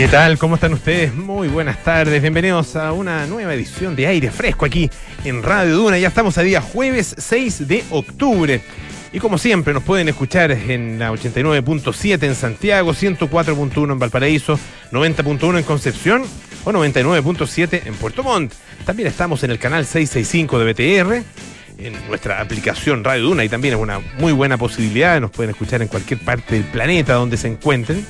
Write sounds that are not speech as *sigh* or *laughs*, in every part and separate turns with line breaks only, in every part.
¿Qué tal? ¿Cómo están ustedes? Muy buenas tardes. Bienvenidos a una nueva edición de Aire Fresco aquí en Radio Duna. Ya estamos a día jueves 6 de octubre. Y como siempre, nos pueden escuchar en la 89.7 en Santiago, 104.1 en Valparaíso, 90.1 en Concepción o 99.7 en Puerto Montt. También estamos en el canal 665 de BTR, en nuestra aplicación Radio Duna y también es una muy buena posibilidad. Nos pueden escuchar en cualquier parte del planeta donde se encuentren.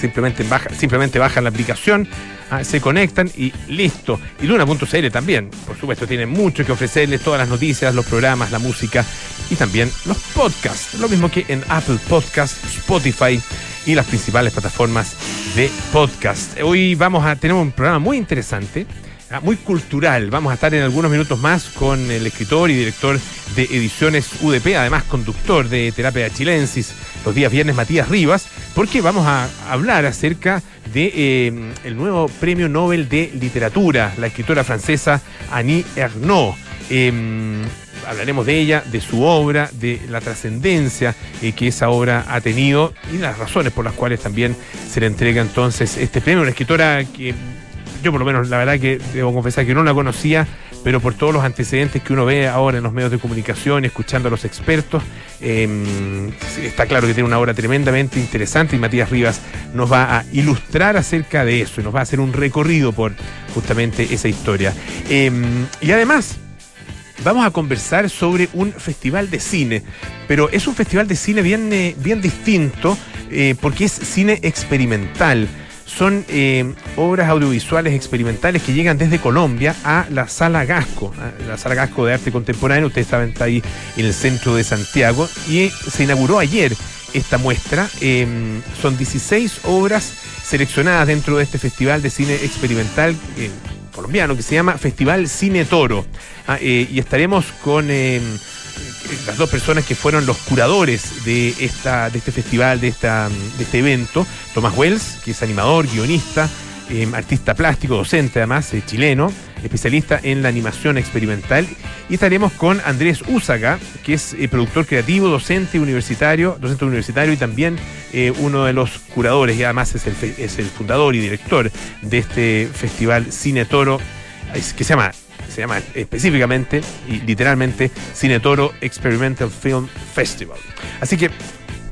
Simplemente, baja, simplemente bajan la aplicación, ah, se conectan y listo. Y Duna.cl también, por supuesto, tiene mucho que ofrecerles, todas las noticias, los programas, la música y también los podcasts. Lo mismo que en Apple Podcasts, Spotify y las principales plataformas de podcast. Hoy vamos a tener un programa muy interesante. Ah, Muy cultural. Vamos a estar en algunos minutos más con el escritor y director de Ediciones UDP, además conductor de Terapia Chilensis, los días viernes Matías Rivas, porque vamos a hablar acerca de eh, el nuevo Premio Nobel de Literatura, la escritora francesa Annie Ernaux. Em, hablaremos de ella, de su obra, de la trascendencia eh, que esa obra ha tenido y las razones por las cuales también se le entrega entonces este premio. Una escritora que yo por lo menos la verdad que debo confesar que no la conocía, pero por todos los antecedentes que uno ve ahora en los medios de comunicación, escuchando a los expertos, eh, está claro que tiene una obra tremendamente interesante y Matías Rivas nos va a ilustrar acerca de eso y nos va a hacer un recorrido por justamente esa historia. Eh, y además, vamos a conversar sobre un festival de cine, pero es un festival de cine bien, eh, bien distinto eh, porque es cine experimental. Son eh, obras audiovisuales experimentales que llegan desde Colombia a la Sala Gasco, la Sala Gasco de Arte Contemporáneo. Ustedes saben, está ahí en el centro de Santiago y se inauguró ayer esta muestra. Eh, son 16 obras seleccionadas dentro de este festival de cine experimental eh, colombiano que se llama Festival Cine Toro. Ah, eh, y estaremos con eh, las dos personas que fueron los curadores de, esta, de este festival, de, esta, de este evento. Tomás Wells, que es animador, guionista, eh, artista plástico, docente además, eh, chileno, especialista en la animación experimental. Y estaremos con Andrés Úsaga, que es eh, productor creativo, docente universitario, docente universitario y también eh, uno de los curadores y además es el, es el fundador y director de este festival Cine Toro, que se llama se llama específicamente y literalmente Cine Toro Experimental Film Festival. Así que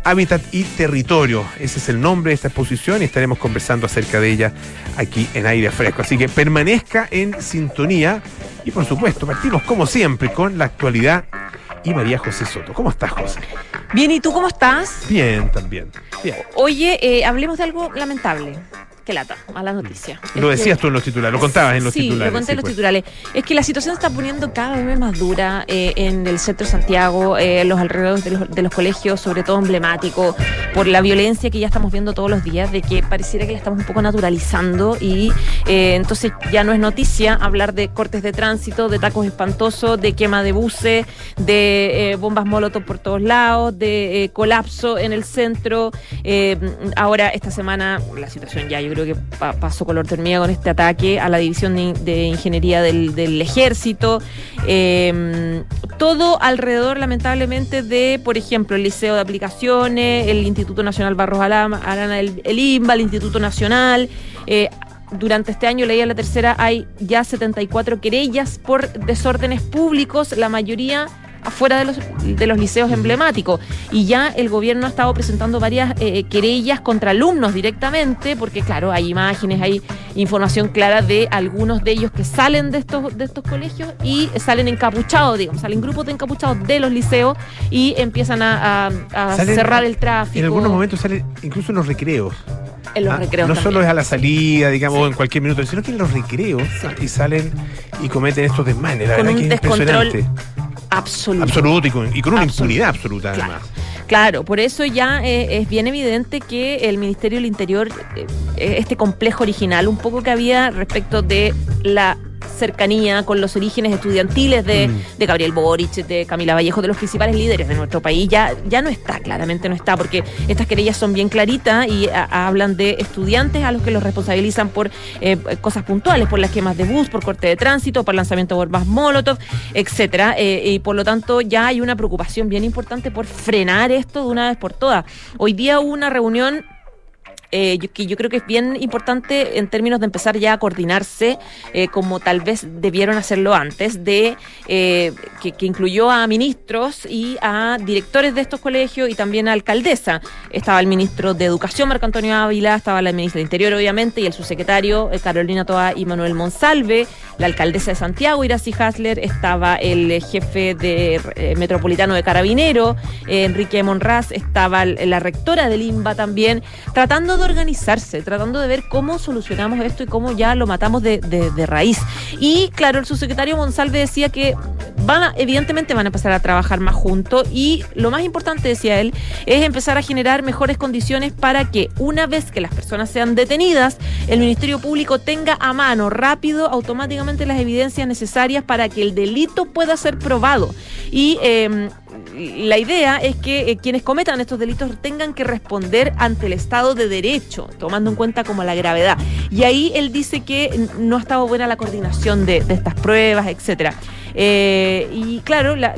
Hábitat y Territorio, ese es el nombre de esta exposición y estaremos conversando acerca de ella aquí en aire fresco. Así que permanezca en sintonía y por supuesto partimos como siempre con la actualidad y María José Soto. ¿Cómo estás, José?
Bien, ¿y tú cómo estás?
Bien, también. Bien.
Oye, eh, hablemos de algo lamentable. Qué lata, a la noticia.
Lo
Es que-
decías tú en los titulares, lo contabas en los
sí,
titulares.
lo conté en
sí,
los
pues.
titulares. Es que la situación se está poniendo cada vez más dura eh, en el centro de Santiago, eh, en los alrededores de los, de los colegios, sobre todo emblemáticos, por la violencia que ya estamos viendo todos los días, de que pareciera que la estamos un poco naturalizando y eh, entonces ya no es noticia hablar de cortes de tránsito, de tacos espantosos, de quema de buses, de bombas molotov por todos lados, de colapso en el centro. Ahora, esta semana, la situación ya yo creo que pa- pasó color termina con este ataque a la división de, ingeniería del, ejército. Eh, todo alrededor, lamentablemente, de, por ejemplo, el Liceo de Aplicaciones, el Instituto Nacional Barros el, el IMBA, el Instituto Nacional. Eh, durante este año, leía la tercera, hay ya 74 querellas por desórdenes públicos, la mayoría afuera de los, de los liceos emblemáticos. Y ya el gobierno ha estado presentando varias eh, querellas contra alumnos directamente, porque claro, hay imágenes, hay información clara de algunos de ellos que salen de estos, de estos colegios y salen encapuchados, digamos, salen grupos de encapuchados de los liceos y empiezan a, a- a
Salen-
cerrar el tráfico.
En algunos momentos sale incluso en los recreos.
en los
Ah,
recreos
no
también.
solo es a la salida, digamos,
Sí.
o en cualquier minuto, sino que en los recreos
Sí.
y salen y cometen estos desmanes. La
Con
verdad
un
que es
descontrol
impresionante.
Absoluto.
Absoluto y con, y con una
Absoluto.
impunidad absoluta además.
Claro, por eso ya eh, es bien evidente que el Ministerio del Interior, eh, este complejo original, un poco que había respecto de la cercanía con los orígenes estudiantiles de,
Mm.
de Gabriel Boric, de Camila Vallejo, de los principales líderes de nuestro país, ya, ya no está, claramente no está, porque estas querellas son bien claritas y a- hablan de estudiantes a los que los responsabilizan por eh, cosas puntuales, por las quemas de bus, por corte de tránsito, por lanzamiento de bombas Molotov, etcétera, eh, y por lo tanto ya hay una preocupación bien importante por frenar esto de una vez por todas. Hoy día hubo una reunión eh, que yo creo que es bien importante en términos de empezar ya a coordinarse, eh, como tal vez debieron hacerlo antes, de eh, que, incluyó a ministros y a directores de estos colegios y también a alcaldesa. Estaba el ministro de Educación, Marco Antonio Ávila, estaba la ministra de Interior, obviamente, y el subsecretario Carolina Toa y Manuel Monsalve, la alcaldesa de Santiago, Iracy Hasler, estaba el jefe de metropolitano de Carabinero, Enrique Monraz, estaba la rectora del INBA también, tratando de organizarse, tratando de ver cómo solucionamos esto y cómo ya lo matamos de, raíz. Y claro, el subsecretario Monsalve decía que van a, evidentemente van a empezar a trabajar más juntos y lo más importante, decía él, es empezar a generar mejores condiciones para que una vez que las personas sean detenidas, el Ministerio Público tenga a mano rápido, automáticamente las evidencias necesarias para que el delito pueda ser probado. Y eh, la idea es que eh, quienes cometan estos delitos tengan que responder ante el Estado de Derecho, tomando en cuenta como la gravedad. Y ahí él dice que no ha estado buena la coordinación de, estas pruebas, etcétera. Eh, y claro, la,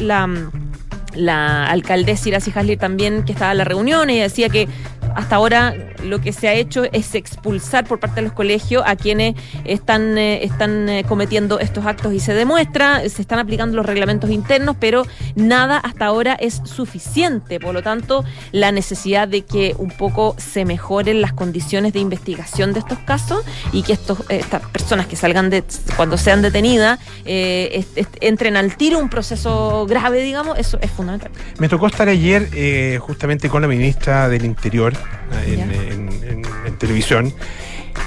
la alcaldesa Iracy Hasler también, que estaba en la reunión, y decía que hasta ahora lo que se ha hecho es expulsar por parte de los colegios a quienes están, eh, están eh, cometiendo estos actos y se demuestra, se están aplicando los reglamentos internos, pero nada hasta ahora es suficiente. Por lo tanto, la necesidad de que un poco se mejoren las condiciones de investigación de estos casos y que estos, estas personas que salgan de, cuando sean detenidas, eh, entren al tiro un proceso grave, digamos, eso es fundamental.
Me tocó estar ayer eh, justamente con la ministra del Interior en, en, en, en, televisión.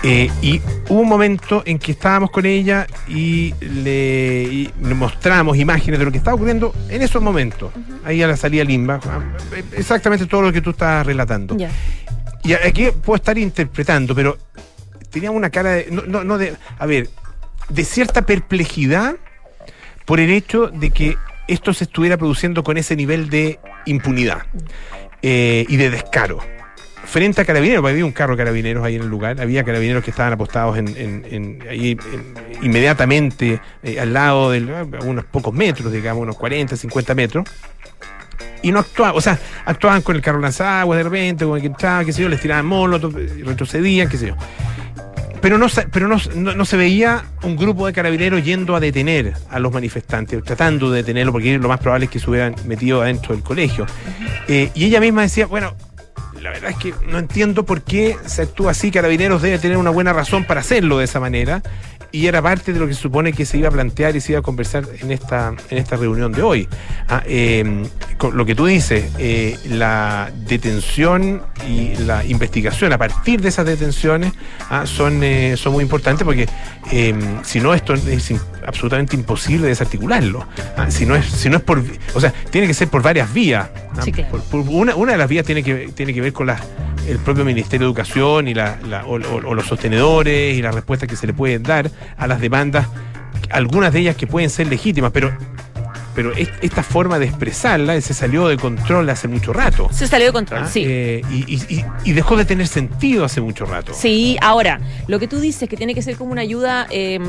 Eh, y hubo un momento en que estábamos con ella y le, y le mostramos imágenes de lo que estaba ocurriendo en esos momentos. Uh -huh. Ahí a la salida Limba. Exactamente todo lo que tú estás relatando.
Yeah.
Y aquí puedo estar interpretando, pero tenía una cara de. No, no, no de. A ver, de cierta perplejidad por el hecho de que esto se estuviera produciendo con ese nivel de impunidad eh, y de descaro frente a carabineros, había un carro de carabineros ahí en el lugar, había carabineros que estaban apostados en, en, en ahí en, inmediatamente eh, al lado de unos pocos metros, digamos, unos 40, 50 metros. Y no actuaban, o sea, actuaban con el carro lanzaguas de repente, con el que entraba, qué sé yo, les tiraban molotov, retrocedían, qué sé yo. Pero, no, pero no, no, no, se veía un grupo de carabineros yendo a detener a los manifestantes, tratando de detenerlo, porque lo más probable es que se hubieran metido adentro del colegio. Eh, y ella misma decía, bueno, la verdad es que no entiendo por qué se actúa así. Carabineros debe tener una buena razón para hacerlo de esa manera. Y era parte de lo que se supone que se iba a plantear y se iba a conversar en esta, en esta reunión de hoy. Ah, eh, lo que tú dices, eh, la detención y la investigación a partir de esas detenciones ah, son, eh, son muy importantes porque si no, esto es absolutamente imposible desarticularlo. Ah, si, no es, si no es por. O sea, tiene que ser por varias vías.
Sí, claro.
por, por una, una de las vías tiene que, tiene que ver con la el propio Ministerio de Educación y la, la, o, o, o, los sostenedores y las respuestas que se le pueden dar a las demandas, algunas de ellas que pueden ser legítimas, pero pero esta forma de expresarla se salió de control hace mucho rato.
Se salió de control, ¿Ah? sí.
Eh, y, y, y, dejó de tener sentido hace mucho rato.
Sí, ahora, lo que tú dices que tiene que ser como una ayuda eh,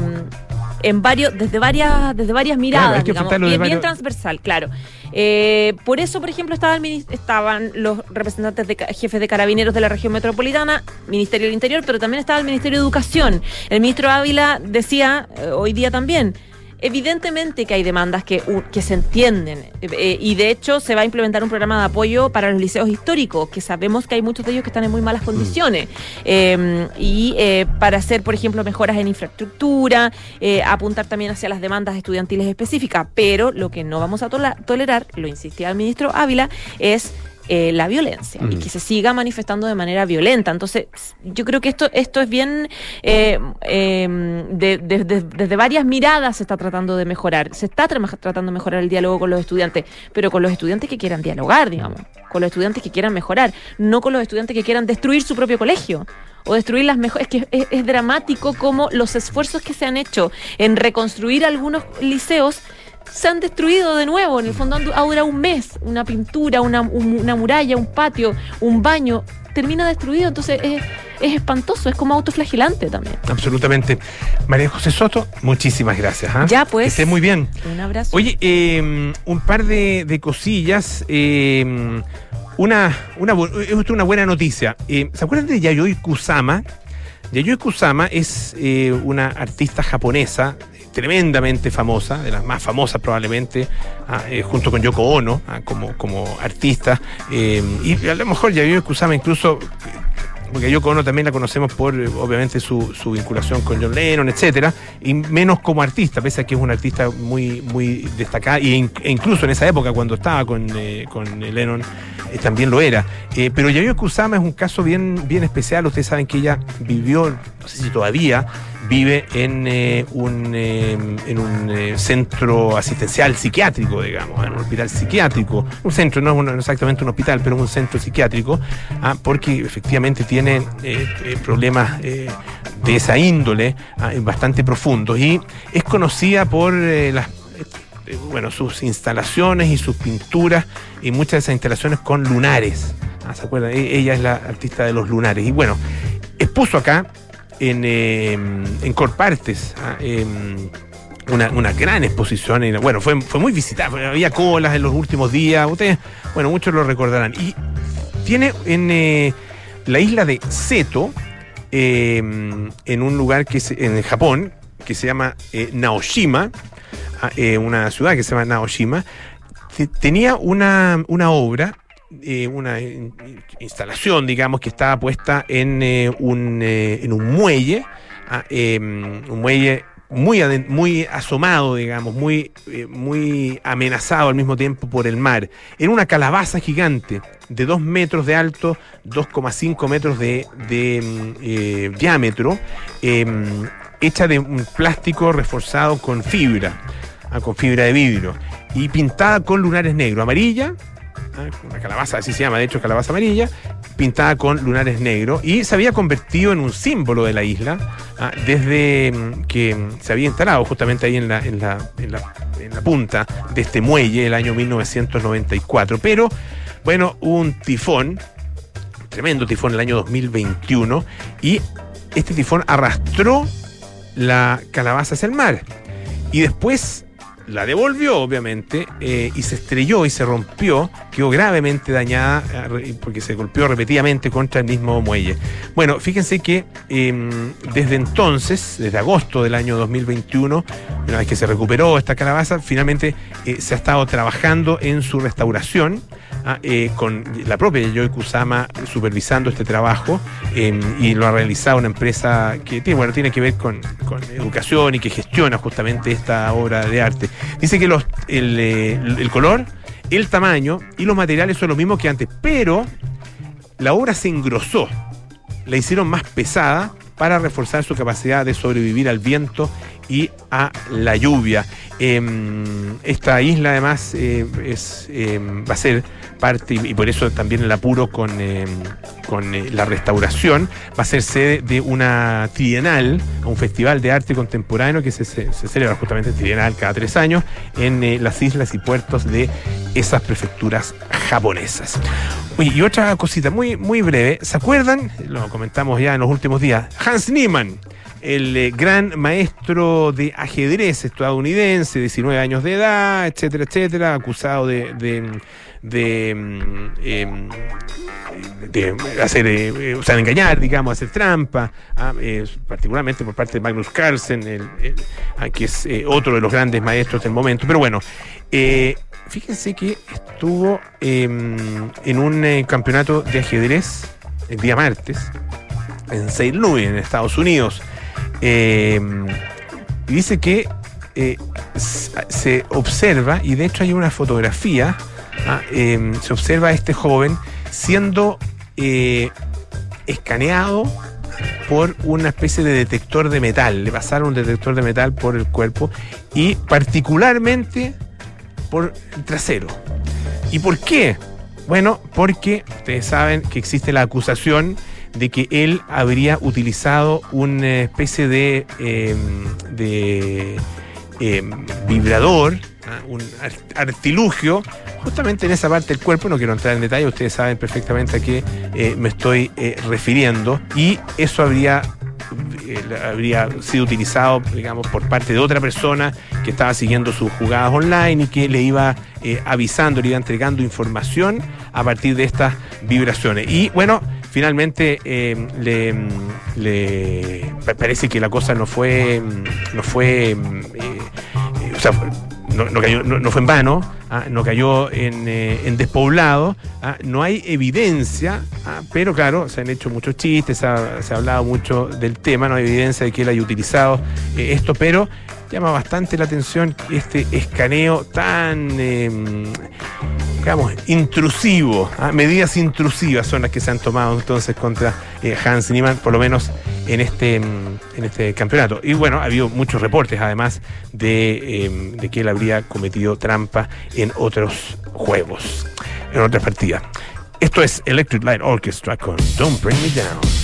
en varios, desde varias, desde varias miradas,
claro,
digamos, bien, transversal, claro. Eh, por eso, por ejemplo, estaba el, estaban los representantes de jefes de carabineros de la región metropolitana, Ministerio del Interior, pero también estaba el Ministerio de Educación. El ministro Ávila decía eh, hoy día también Evidentemente que hay demandas que, que se entienden eh, y de hecho se va a implementar un programa de apoyo para los liceos históricos, que sabemos que hay muchos de ellos que están en muy malas condiciones. Eh, y eh, para hacer, por ejemplo, mejoras en infraestructura, eh, apuntar también hacia las demandas estudiantiles específicas. Pero lo que no vamos a tolerar, lo insistía el ministro Ávila, es eh, la violencia mm. y que se siga manifestando de manera violenta. Entonces, yo creo que esto, esto es bien, eh, eh, de, de, de, desde varias miradas se está tratando de mejorar. Se está tra tratando de mejorar el diálogo con los estudiantes, pero con los estudiantes que quieran dialogar, digamos, con los estudiantes que quieran mejorar, no con los estudiantes que quieran destruir su propio colegio o destruir las mejores. Es que es, es, dramático como los esfuerzos que se han hecho en reconstruir algunos liceos se han destruido de nuevo. En el fondo ha durado un mes. Una pintura, una, una muralla, un patio, un baño. Termina destruido. Entonces es, es espantoso. Es como autoflagelante también.
Absolutamente. María José Soto, muchísimas gracias. ¿eh?
Ya, pues.
Que estés muy bien.
Un abrazo.
Oye, eh, un par de, de cosillas. Eh, una, una, es una buena noticia. Eh, ¿Se acuerdan de Yayoi Kusama? Yayoi Kusama es eh, una artista japonesa tremendamente famosa, de las más famosas probablemente, ah, eh, junto con Yoko Ono, ah, como, como artista. Eh, y a lo mejor Yayoi Kusama incluso porque Yoko Ono también la conocemos por, eh, obviamente, su, su vinculación con John Lennon, etcétera, y menos como artista, pese a que es una artista muy, muy destacada, e incluso en esa época, cuando estaba con, con Lennon, también lo era. Pero Yayoi Kusama es un caso bien, bien especial. Ustedes saben que ella vivió, no sé si todavía, vive en eh, un, eh, en un eh, centro asistencial psiquiátrico, digamos, en un hospital psiquiátrico. Un centro, no es exactamente un hospital, pero un centro psiquiátrico, ah, porque efectivamente tiene problemas de esa índole ah, bastante profundos. Y es conocida por las bueno, sus instalaciones y sus pinturas y muchas de esas instalaciones con lunares. Ah, ¿Se acuerdan? E- Ella es la artista de los lunares. Y bueno, expuso acá en, eh, en Corpartes ah, em, una, una gran exposición. bueno, fue, fue muy visitada, había colas en los últimos días. Ustedes, bueno, muchos lo recordarán. Y tiene en eh, la isla de Seto, eh, en un lugar que es en Japón, que se llama eh, Naoshima, ah, eh, una ciudad que se llama Naoshima, te- tenía una, una obra, eh, una in- instalación, digamos, que estaba puesta en, eh, un, eh, en un muelle, ah, eh, un muelle muy, muy asomado, digamos, muy, muy amenazado al mismo tiempo por el mar. Era una calabaza gigante de 2 metros de alto, 2,5 metros de, de, eh, diámetro, eh, hecha de un plástico reforzado con fibra, ah, con fibra de vidrio, y pintada con lunares negros, amarilla, una calabaza, así se llama, de hecho, calabaza amarilla, pintada con lunares negros, y se había convertido en un símbolo de la isla ah, desde mm, que se había instalado justamente ahí en la, en la, en la, punta de este muelle el año 1994. Pero, bueno, un tifón, tremendo tifón el año 2021, y este tifón arrastró la calabaza hacia el mar. Y después la devolvió, obviamente, eh, y se estrelló y se rompió, quedó gravemente dañada eh, porque se golpeó repetidamente contra el mismo muelle. Bueno, fíjense que eh, desde entonces, desde agosto del año 2021, una vez que se recuperó esta calabaza, finalmente eh, se ha estado trabajando en su restauración. Ah, eh, con la propia Yoi Kusama supervisando este trabajo eh, y lo ha realizado una empresa que tiene, bueno, tiene que ver con, educación y que gestiona justamente esta obra de arte. Dice que los, el, eh, el color, el tamaño y los materiales son los mismos que antes, pero la obra se engrosó, la hicieron más pesada para reforzar su capacidad de sobrevivir al viento y a la lluvia. Em, esta isla además eh, es, em, va a ser parte, y por eso también el apuro con, em, con eh, la restauración, va a ser sede de una trienal, un festival de arte contemporáneo que se, se- se celebra justamente trienal cada tres años en eh, las islas y puertos de esas prefecturas japonesas. Oye, y otra cosita muy, muy breve. ¿Se acuerdan? Lo comentamos ya en los últimos días. Hans Niemann, el eh, gran maestro de ajedrez estadounidense, 19 años de edad, etcétera, etcétera, acusado de. de, de, mm, de hacer, eh, eh, o sea, de engañar, digamos, hacer trampa, ah, eh, particularmente por parte de Magnus Carlsen, el- ah, que es eh, otro de los grandes maestros del momento. Pero bueno, eh, fíjense que estuvo em, en un eh, campeonato de ajedrez el día martes en St. Louis, en Estados Unidos. Em, y dice que eh, se observa, y de hecho hay una fotografía, ah, em, se observa a este joven siendo eh, escaneado por una especie de detector de metal. Le pasaron un detector de metal por el cuerpo y particularmente por el trasero. ¿Y por qué? Bueno, porque ustedes saben que existe la acusación de que él habría utilizado una especie de, de eh, vibrador, ¿ah? un ar- artilugio, justamente en esa parte del cuerpo, no quiero entrar en detalle, ustedes saben perfectamente a qué eh, me estoy eh, refiriendo, y eso habría, eh, habría sido utilizado, digamos, por parte de otra persona
que estaba siguiendo sus jugadas online y que le iba avisando, le iba entregando información a partir de estas vibraciones. Y bueno, finalmente eh, le, le, parece que la cosa no fue, no fue, o sea, no, cayó, no, fue en vano, ¿ah? no cayó en, eh, despoblado, ¿ah? no hay evidencia, ¿ah? pero claro, se han hecho muchos chistes, se ha, hablado mucho del tema, no hay evidencia de que él haya utilizado eh, esto, pero llama bastante la atención este escaneo tan, eh, digamos, intrusivo. ¿ah? Medidas intrusivas son las que se han tomado entonces contra eh, Hans Niemann, por lo menos en este, en este campeonato. Y bueno, ha habido muchos reportes además de, eh, de que él habría cometido trampa en otros juegos, en otras partidas. Esto es Electric Light Orchestra con Don't Bring Me Down.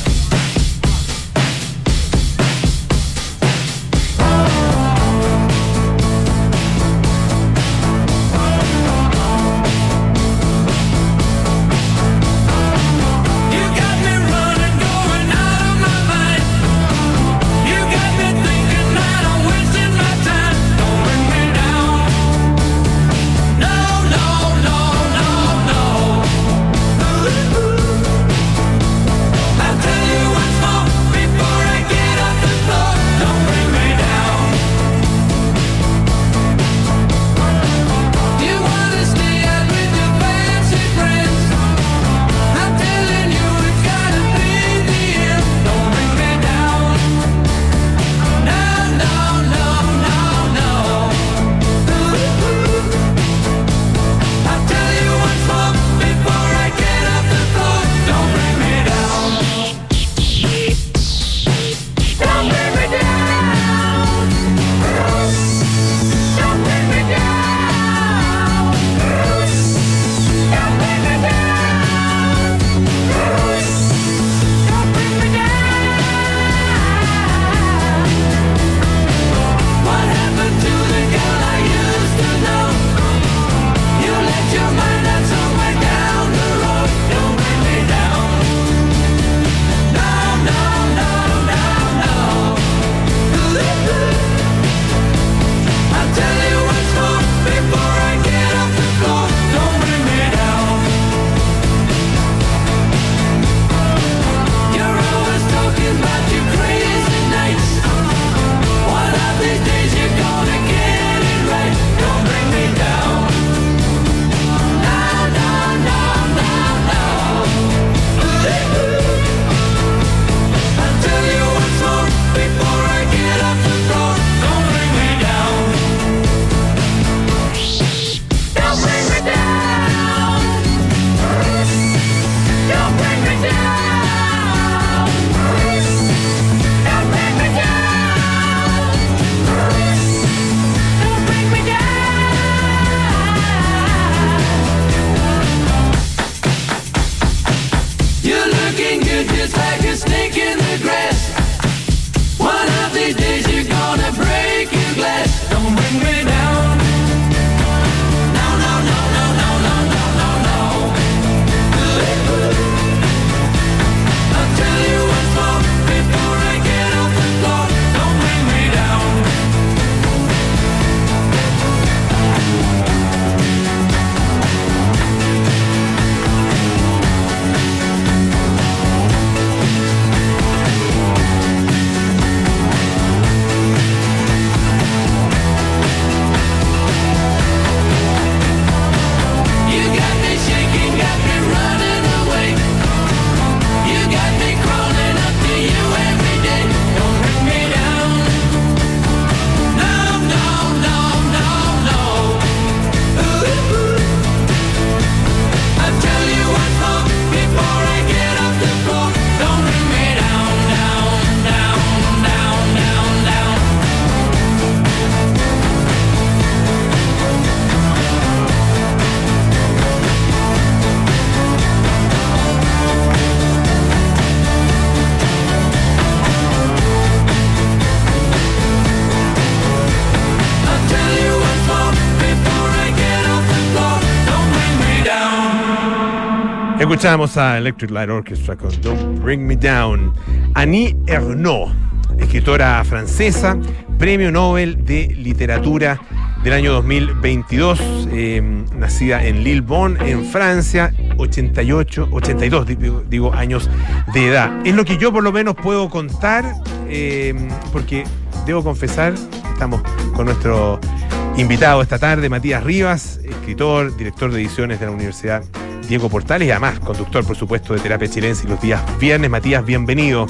Escuchamos a Electric Light Orchestra con Don't Bring Me Down. Annie Ernaux
escritora francesa, Premio Nobel de Literatura del año 2022, eh, nacida en Lillebonne, en Francia, 88, 82 digo, años de edad. Es lo que yo por lo menos puedo contar, eh, porque debo confesar, estamos con nuestro invitado esta tarde, Matías Rivas, escritor, director de ediciones de la Universidad Diego Portales y además conductor, por supuesto, de Terapia Chilense los días viernes. Matías, bienvenido.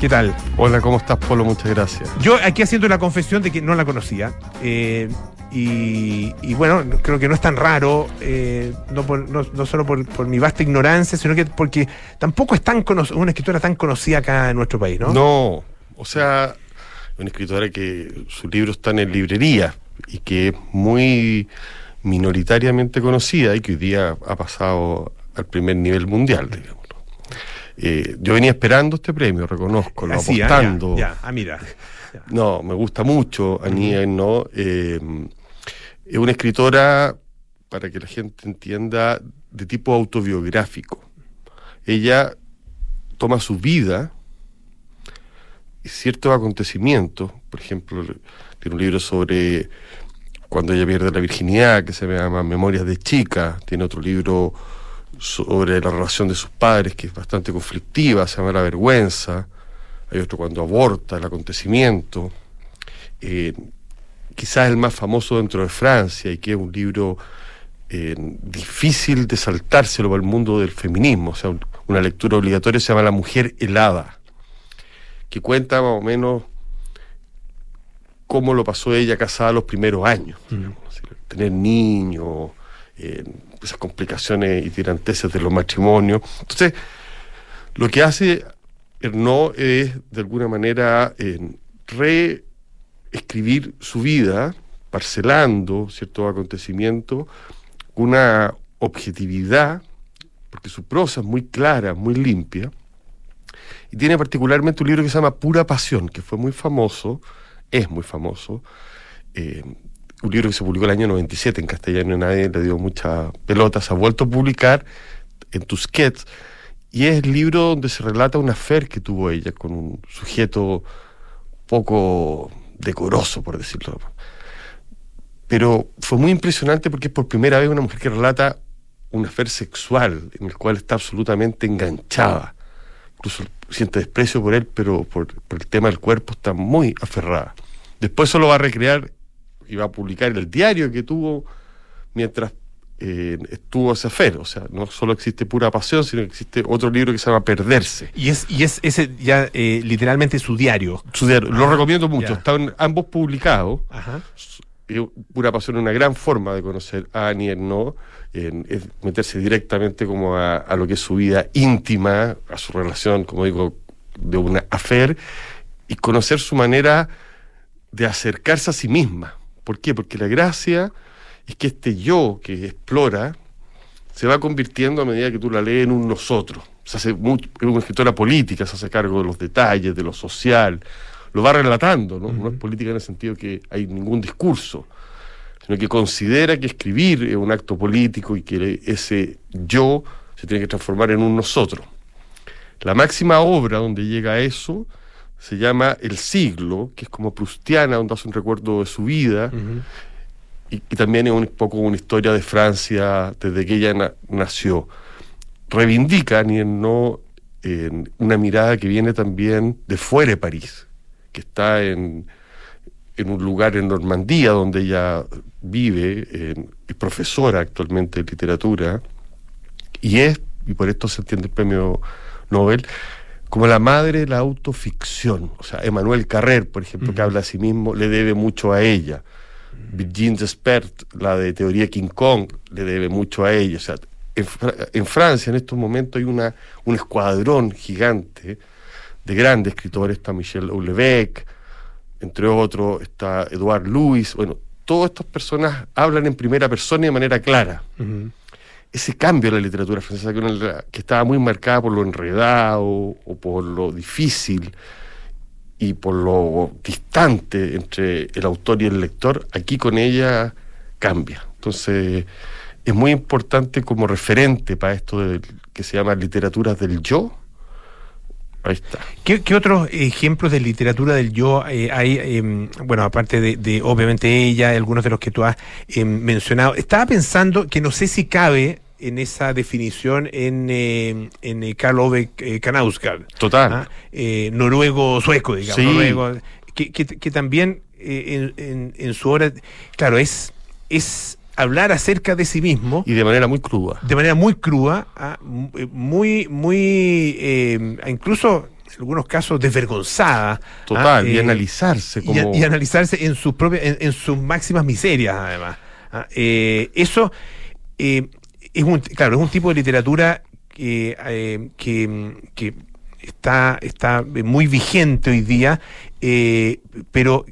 ¿Qué tal?
Hola, ¿cómo estás, Polo? Muchas gracias.
Yo aquí haciendo la confesión de que no la conocía. Eh, y, bueno, creo que no es tan raro, eh, no, solo por, mi vasta ignorancia, sino que porque tampoco es tan una escritora tan conocida acá en nuestro país, ¿no?
No, o sea, una escritora que sus libros están en librería y que es muy minoritariamente conocida y que hoy día ha pasado al primer nivel mundial, digamos. Eh, yo venía esperando este premio, reconozco, lo
Así, apostando. Ya, Ah, mira.
No, me gusta mucho Anía, ¿no? Eh, es una escritora, para que la gente entienda, de tipo autobiográfico. Ella toma su vida y ciertos acontecimientos, por ejemplo, tiene un libro sobre cuando ella pierde la virginidad, que se llama Memorias de Chica, tiene otro libro sobre la relación de sus padres, que es bastante conflictiva, se llama La Vergüenza, hay otro cuando aborta el acontecimiento, eh, quizás el más famoso dentro de Francia, y que es un libro eh, difícil de saltárselo para el mundo del feminismo, o sea, una lectura obligatoria, se llama La Mujer Helada, que cuenta más o menos cómo lo pasó ella casada los primeros años. tener niños, eh, esas complicaciones y tiranteses de los matrimonios. Entonces, lo que hace no es, de alguna manera, reescribir su vida, parcelando ciertos acontecimientos, una objetividad, porque su prosa es muy clara, muy limpia, y tiene particularmente un libro que se llama Pura Pasión, que fue muy famoso, es muy famoso. Eh, un libro que se publicó el año 97 en castellano, nadie le dio mucha pelota, se ha vuelto a publicar en Tusquets, y es el libro donde se relata una fer que tuvo ella con un sujeto poco decoroso, por decirlo. Pero fue muy impresionante porque es por primera vez una mujer que relata una fer sexual en el cual está absolutamente enganchada. Incluso siente desprecio por él, pero por, el tema del cuerpo está muy aferrada. Después eso lo va a recrear y va a publicar el diario que tuvo mientras eh, estuvo ese afer. O sea, no solo existe pura pasión, sino que existe otro libro que se llama Perderse.
Y es, y es ese ya eh, literalmente su diario.
Su diario. lo recomiendo mucho. Están ambos publicados. Pura pasión es una gran forma de conocer a Annie no es meterse directamente como a, lo que es su vida íntima, a su relación, como digo, de una afer, y conocer su manera de acercarse a sí misma. ¿Por qué? Porque la gracia es que este yo que explora se va convirtiendo a medida que tú la lees en un nosotros. Se hace mucho, es una escritora política, se hace cargo de los detalles, de lo social, lo va relatando, ¿no? No es política en el sentido que hay ningún discurso, sino que considera que escribir es un acto político y que ese yo se tiene que transformar en un nosotros. La máxima obra donde llega a eso se llama El siglo, que es como prustiana, donde hace un recuerdo de su vida, y, también es un poco una historia de Francia desde que ella nació. Reivindica, ni en no, en una mirada que viene también de fuera de París, que está en, en un lugar en Normandía donde ella vive, es profesora actualmente de literatura, y es, y por esto se entiende el premio Nobel, como la madre de la autoficción. O sea, Emmanuel Carrer, por ejemplo, que habla a sí mismo, le debe mucho a ella. Virginie Despert, la de Teoría King Kong, le debe mucho a ella. O sea, en, Francia en estos momentos hay una, un escuadrón gigante de grandes escritores, está Michel Houellebecq, entre otros está Edouard Louis, bueno, todas estas personas hablan en primera persona y de manera clara. Ese cambio en la literatura francesa, que, estaba muy marcada por lo enredado o por lo difícil y por lo distante entre el autor y el lector, aquí con ella cambia. Entonces, es muy importante como referente para esto que se llama literaturas del yo,
Ahí está. ¿Qué, otros ejemplos de literatura del yo eh, hay? Em, bueno, aparte de, obviamente ella, algunos de los que tú has em, mencionado. Estaba pensando que no sé si cabe en esa definición en, eh, en eh, Karl Ove
Total. ¿ah?
noruego-sueco, digamos. Noruego, que, que, también en, en, su obra, claro, es, es hablar acerca de sí mismo.
Y de manera muy cruda.
De manera muy cruda, ah, muy, muy, eh, incluso en algunos casos desvergonzada.
Total, ah, y eh, analizarse
como... Y, analizarse en sus propias, en, sus máximas miserias, además. Ah, eh, eso es un, claro, es un tipo de literatura que, que, está, está muy vigente hoy día, pero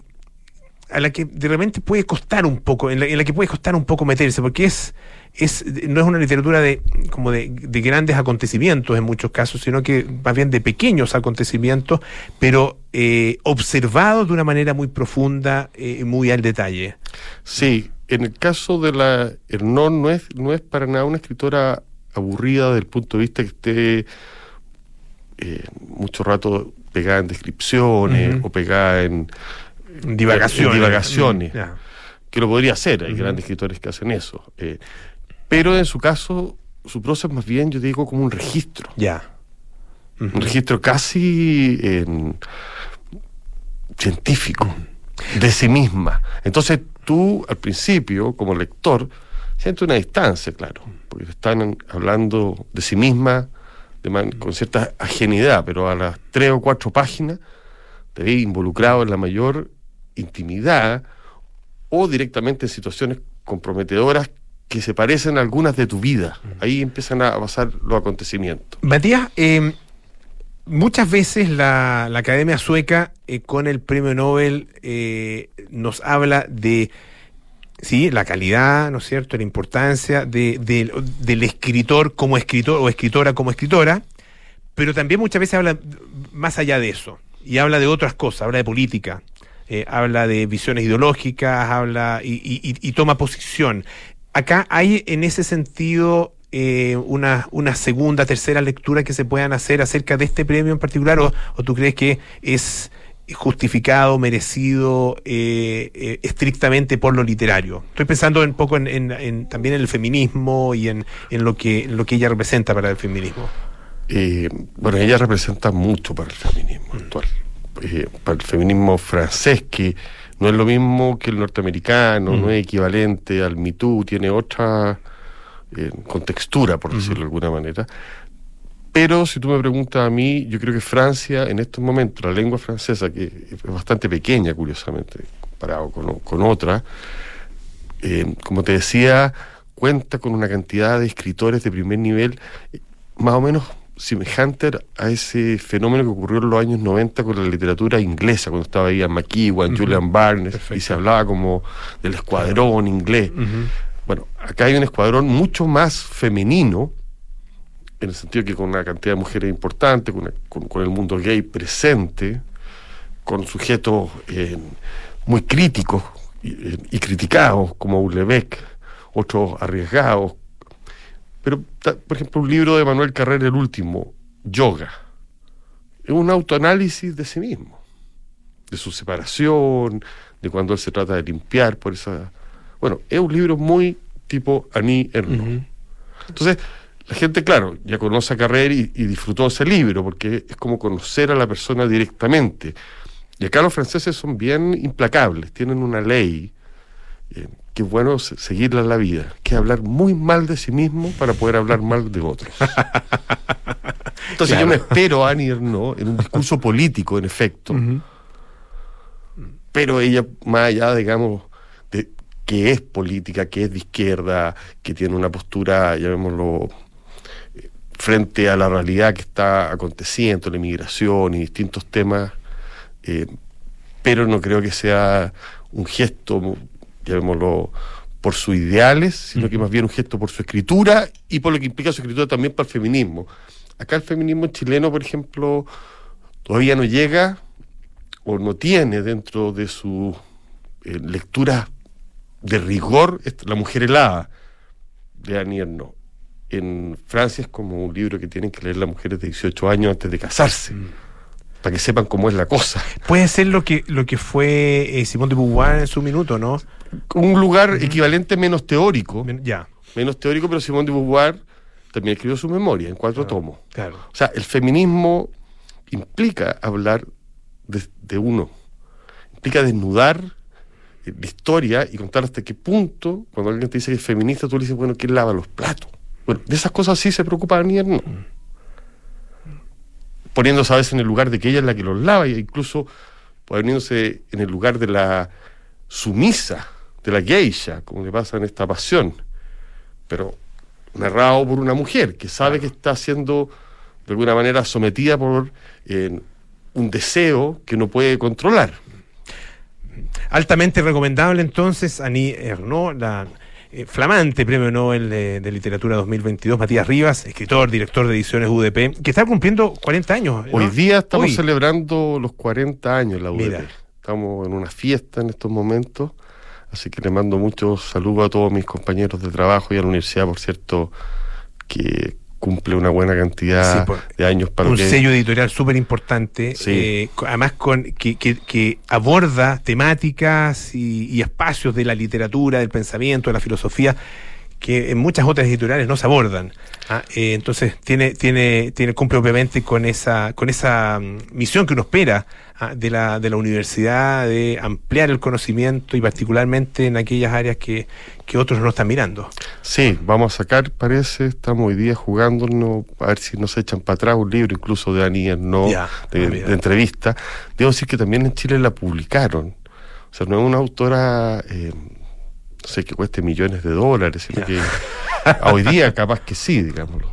a la que de repente puede costar un poco, en la, que puede costar un poco meterse, porque es, es no es una literatura de como de, grandes acontecimientos en muchos casos, sino que más bien de pequeños acontecimientos, pero eh, observados de una manera muy profunda, y eh, muy al detalle.
Sí, en el caso de la Hernón no es, no es para nada una escritora aburrida desde el punto de vista que esté eh, mucho rato pegada en descripciones o pegada en
divagaciones.
divagaciones Que lo podría hacer, hay grandes escritores que hacen eso. Eh, pero en su caso, su prosa es más bien, yo digo, como un registro.
Ya.
Un registro casi científico de sí misma. Entonces tú, al principio, como lector, sientes una distancia, claro, porque están hablando de sí misma con cierta ajenidad, pero a las tres o cuatro páginas te ves involucrado en la mayor intimidad o directamente en situaciones comprometedoras que se parecen a algunas de tu vida. Ahí empiezan a pasar los acontecimientos.
Matías, em, muchas veces la, Academia Sueca eh, con el premio Nobel eh, nos habla de sí, la calidad, ¿no es cierto?, la importancia de, del escritor como escritor o escritora como escritora, pero también muchas veces habla más allá de eso y habla de otras cosas, habla de política, eh, habla de visiones ideológicas, habla y, toma posición. Acá hay en ese sentido eh, una, una segunda, tercera lectura que se puedan hacer acerca de este premio en particular, o, tú crees que es justificado, merecido eh, estrictamente por lo literario. Estoy pensando un poco en, también en el feminismo y en, lo que lo que ella representa para el feminismo.
bueno, ella representa mucho para el feminismo mm. actual. Eh, para el feminismo francés, que no es lo mismo que el norteamericano, no es equivalente al Me tiene otra eh, contextura, por decirlo de alguna manera. Pero si tú me preguntas a mí, yo creo que Francia, en estos momentos, la lengua francesa, que es bastante pequeña, curiosamente, comparado con, con otra, eh, como te decía, cuenta con una cantidad de escritores de primer nivel, más o menos semejante a ese fenómeno que ocurrió en los años 90 con la literatura inglesa, cuando estaba ahí a McEwan, Julian Barnes, y se hablaba como del escuadrón inglés. Bueno, acá hay un escuadrón mucho más femenino, en el sentido que con una cantidad de mujeres importante, con, el mundo gay presente, con sujetos eh, muy críticos y, criticados, como Ulebeck, otros arriesgados, pero, por ejemplo, un libro de Manuel Carrera, el último, Yoga, es un autoanálisis de sí mismo, de su separación, de cuando él se trata de limpiar por esa... Bueno, es un libro muy tipo Aní Erno. Entonces, la gente, claro, ya conoce a Carrera y, disfrutó ese libro, porque es como conocer a la persona directamente. Y acá los franceses son bien implacables, tienen una ley eh, que es bueno seguirla en la vida, que es hablar muy mal de sí mismo para poder hablar mal de otros. *laughs* Entonces yo me espero a Annie no en un discurso *laughs* político, en efecto, pero ella, más allá, digamos, de que es política, que es de izquierda, que tiene una postura, llamémoslo, frente a la realidad que está aconteciendo, la inmigración y distintos temas, eh, pero no creo que sea un gesto llamémoslo, por sus ideales, sino que más bien un gesto por su escritura y por lo que implica su escritura también para el feminismo. Acá el feminismo chileno, por ejemplo, todavía no llega o no tiene dentro de su eh, lectura de rigor La mujer helada de Anierno. En Francia es como un libro que tienen que leer las mujeres de 18 años antes de casarse. Mm. Para que sepan cómo es la cosa.
Puede ser lo que, lo que fue eh, Simón de Beauvoir en su minuto, ¿no?
Un lugar equivalente menos teórico.
ya.
Menos teórico, pero Simón de Beauvoir también escribió su memoria en cuatro tomos.
Claro.
O sea, el feminismo implica hablar de, uno, implica desnudar eh, la historia y contar hasta qué punto, cuando alguien te dice que es feminista, tú le dices, bueno, ¿quién lava los platos? Bueno, de esas cosas sí se preocupa Daniel, no. Poniéndose a veces en el lugar de que ella es la que los lava, e incluso poniéndose en el lugar de la sumisa, de la geisha, como le pasa en esta pasión. Pero narrado por una mujer que sabe que está siendo de alguna manera sometida por eh, un deseo que no puede controlar.
Altamente recomendable entonces, Annie Ernaux, la eh, flamante premio Nobel de, Literatura 2022, Matías Rivas, escritor, director de ediciones UDP, que está cumpliendo 40 años.
Hoy día estamos celebrando los 40 años la UDP. Estamos en una fiesta en estos momentos, así que le mando muchos saludos a todos mis compañeros de trabajo y a la universidad, por cierto, que cumple una buena cantidad de años
para un sello editorial súper importante eh, además con que, aborda temáticas y, espacios de la literatura del pensamiento de la filosofía que en muchas otras editoriales no se abordan ¿ah? eh, entonces tiene tiene tiene cumple obviamente con esa con esa mm, misión que uno espera. De la de la universidad de ampliar el conocimiento y particularmente en aquellas áreas que que otros no están mirando.
Sí, vamos a sacar, parece, estamos hoy día jugándonos, a ver si nos echan para atrás un libro incluso de Anier, ¿no? de, entrevista. Debo decir que también en Chile la publicaron. O sea, no es una autora, eh, no sé, que cueste millones de dólares, sino que hoy día capaz que sí, digámoslo.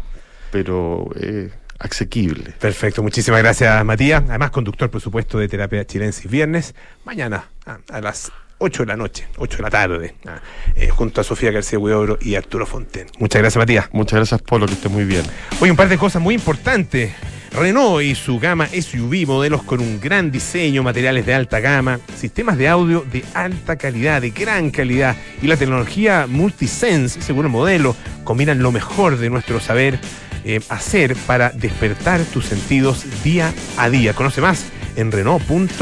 Pero... Eh, asequible.
Perfecto, muchísimas gracias Matías. Además, conductor, por supuesto, de Terapia Chilensis Viernes. Mañana a las 8 de la noche, 8 de la tarde, ah, eh, junto a Sofía García Huidobro y Arturo Fonten. Muchas gracias, Matías.
Muchas gracias, Polo, que esté muy bien.
Hoy un par de cosas muy importantes. Renault y su gama SUV, modelos con un gran diseño, materiales de alta gama, sistemas de audio de alta calidad, de gran calidad y la tecnología Multisense, según el modelo, combinan lo mejor de nuestro saber eh, hacer para despertar tus sentidos día a día. Conoce más en Renault.cl.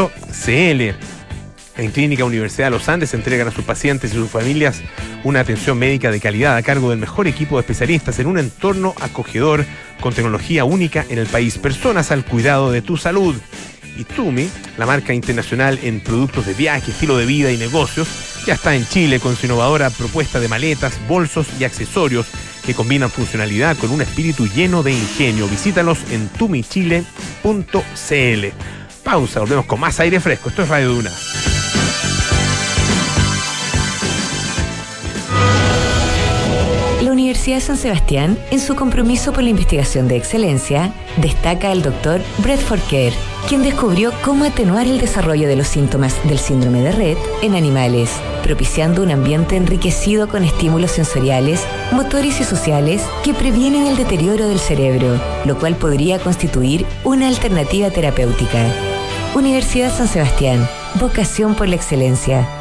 En Clínica Universidad de los Andes entregan a sus pacientes y sus familias una atención médica de calidad a cargo del mejor equipo de especialistas en un entorno acogedor con tecnología única en el país. Personas al cuidado de tu salud. Y Tumi, la marca internacional en productos de viaje, estilo de vida y negocios, ya está en Chile con su innovadora propuesta de maletas, bolsos y accesorios que combinan funcionalidad con un espíritu lleno de ingenio. Visítalos en tumichile.cl. Pausa, volvemos con más aire fresco. Esto es Radio Duna.
Universidad de San Sebastián, en su compromiso por la investigación de excelencia, destaca el doctor Bradford Kerr, quien descubrió cómo atenuar el desarrollo de los síntomas del síndrome de Red en animales, propiciando un ambiente enriquecido con estímulos sensoriales, motores y sociales que previenen el deterioro del cerebro, lo cual podría constituir una alternativa terapéutica. Universidad San Sebastián, vocación por la excelencia.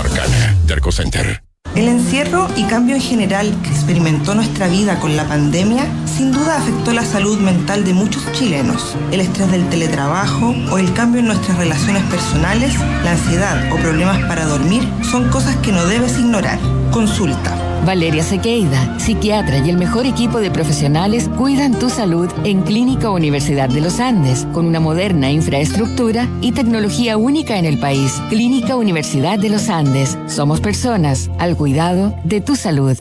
Arcana.
El encierro y cambio en general que experimentó nuestra vida con la pandemia sin duda afectó la salud mental de muchos chilenos. El estrés del teletrabajo o el cambio en nuestras relaciones personales, la ansiedad o problemas para dormir son cosas que no debes ignorar. Consulta
Valeria Sequeida, psiquiatra y el mejor equipo de profesionales cuidan tu salud en Clínica Universidad de los Andes, con una moderna infraestructura y tecnología única en el país. Clínica Universidad de los Andes. Somos personas al cuidado de tu salud.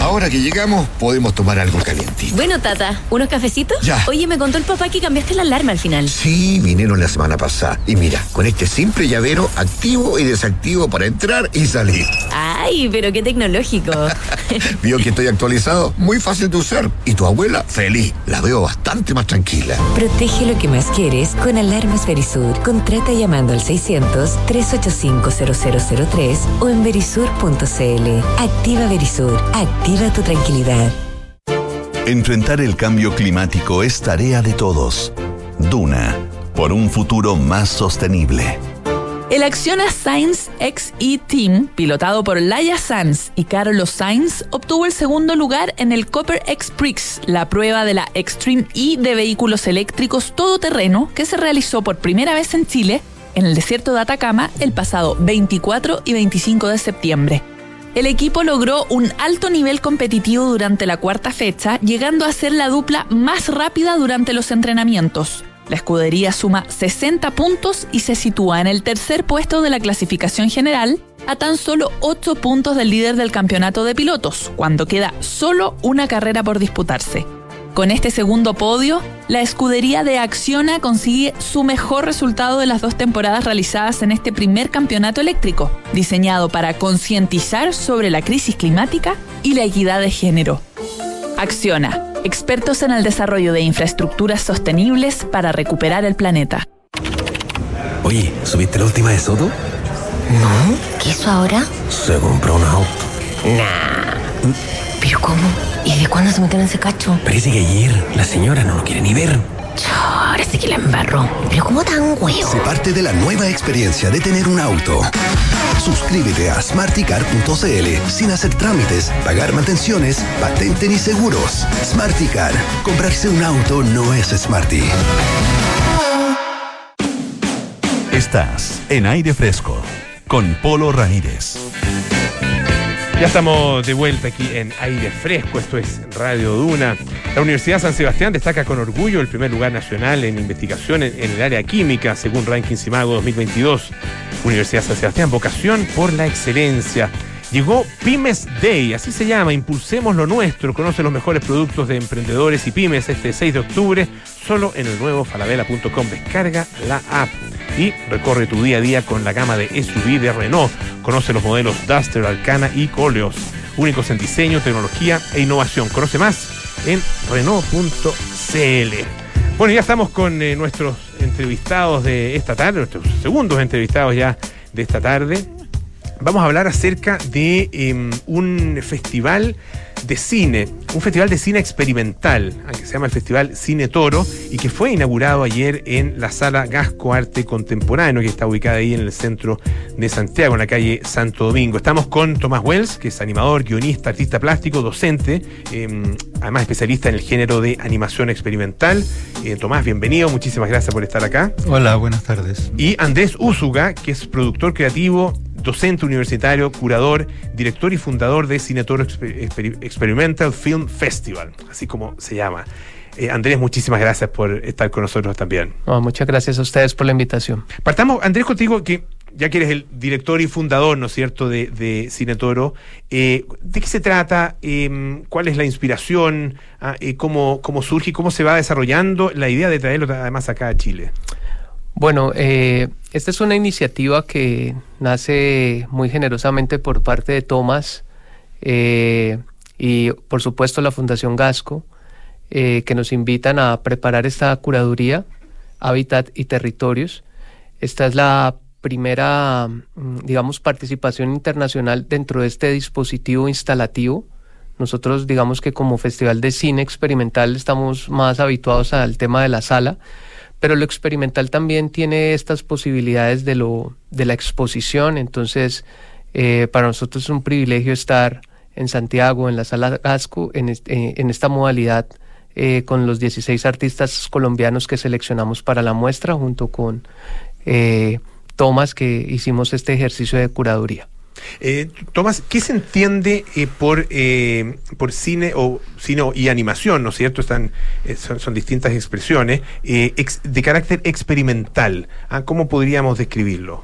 Ahora que llegamos, podemos tomar algo calientito.
Bueno, Tata, ¿unos cafecitos?
Ya.
Oye, me contó el papá que cambiaste la alarma al final.
Sí, vinieron la semana pasada. Y mira, con este simple llavero, activo y desactivo para entrar y salir.
Ah, ¡Ay, pero qué tecnológico! *laughs*
¿Vio que estoy actualizado? Muy fácil de usar. Y tu abuela, feliz. La veo bastante más tranquila.
Protege lo que más quieres con alarmas Verisur. Contrata llamando al 600-385-0003 o en verisur.cl. Activa Verisur. Activa tu tranquilidad.
Enfrentar el cambio climático es tarea de todos. Duna, por un futuro más sostenible.
El Acciona Science XE Team, pilotado por Laia Sanz y Carlos Sainz, obtuvo el segundo lugar en el Copper X Prix, la prueba de la Extreme E de vehículos eléctricos todoterreno que se realizó por primera vez en Chile, en el desierto de Atacama, el pasado 24 y 25 de septiembre. El equipo logró un alto nivel competitivo durante la cuarta fecha, llegando a ser la dupla más rápida durante los entrenamientos. La escudería suma 60 puntos y se sitúa en el tercer puesto de la clasificación general, a tan solo 8 puntos del líder del campeonato de pilotos, cuando queda solo una carrera por disputarse. Con este segundo podio, la escudería de Acciona consigue su mejor resultado de las dos temporadas realizadas en este primer campeonato eléctrico, diseñado para concientizar sobre la crisis climática y la equidad de género. Acciona, expertos en el desarrollo de infraestructuras sostenibles para recuperar el planeta.
Oye, ¿subiste la última de Soto?
No, ¿qué hizo ahora?
Se compró un auto.
Nah. ¿Pero cómo? ¿Y de cuándo se metieron en ese cacho?
Parece que ayer la señora no lo quiere ni ver.
Ahora sí que la embarró. ¿Pero cómo tan huevo?
Se parte de la nueva experiencia de tener un auto. Suscríbete a smarticar.cl sin hacer trámites, pagar mantenciones, patente ni seguros. Smarticar. Comprarse un auto no es smarty.
Estás en aire fresco con Polo Ramírez.
Ya estamos de vuelta aquí en aire fresco, esto es Radio Duna. La Universidad San Sebastián destaca con orgullo el primer lugar nacional en investigación en, el área química, según Ranking Simago 2022. Universidad San Sebastián, vocación por la excelencia. Llegó Pymes Day, así se llama, impulsemos lo nuestro, conoce los mejores productos de emprendedores y pymes este 6 de octubre, solo en el nuevo falabella.com. Descarga la app y recorre tu día a día con la gama de SUV de Renault. Conoce los modelos Duster, Arcana y Coleos, únicos en diseño, tecnología e innovación. Conoce más en Renault.cl. Bueno, ya estamos con eh, nuestros entrevistados de esta tarde, nuestros segundos entrevistados ya de esta tarde vamos a hablar acerca de em, un festival de cine, un festival de cine experimental, que se llama el Festival Cine Toro, y que fue inaugurado ayer en la sala Gasco Arte Contemporáneo, que está ubicada ahí en el centro de Santiago, en la calle Santo Domingo. Estamos con Tomás Wells, que es animador, guionista, artista plástico, docente, em, además especialista en el género de animación experimental. Eh, Tomás, bienvenido, muchísimas gracias por estar acá.
Hola, buenas tardes.
Y Andrés Úsuga, que es productor creativo, docente universitario, curador, director y fundador de Cinetoro Experimental Film Festival, así como se llama. Eh, Andrés, muchísimas gracias por estar con nosotros también.
muchas gracias a ustedes por la invitación.
Partamos, Andrés, contigo, que ya que eres el director y fundador, ¿no es cierto?, de, de Cinetoro. Eh, ¿De qué se trata? Em, ¿Cuál es la inspiración? Ah, eh, cómo, ¿Cómo surge y cómo se va desarrollando la idea de traerlo además acá a Chile?
Bueno, eh, esta es una iniciativa que nace muy generosamente por parte de Tomás eh, y por supuesto la Fundación Gasco, eh, que nos invitan a preparar esta curaduría, hábitat y territorios. Esta es la primera, mm, digamos, participación internacional dentro de este dispositivo instalativo. Nosotros, digamos que como Festival de Cine Experimental estamos más habituados al tema de la sala, pero lo experimental también tiene estas posibilidades de, lo, de la exposición, entonces eh, para nosotros es un privilegio estar en Santiago, en la sala Gasco, en, eh, en esta modalidad eh, con los 16 artistas colombianos que seleccionamos para la muestra, junto con Tomás, que hicimos este ejercicio de curaduría.
Eh, Tomás, ¿qué se entiende eh, por, eh, por cine o cine y animación, ¿no es cierto? Están, eh, son, distintas expresiones de carácter experimental. ¿ah? ¿Cómo podríamos describirlo?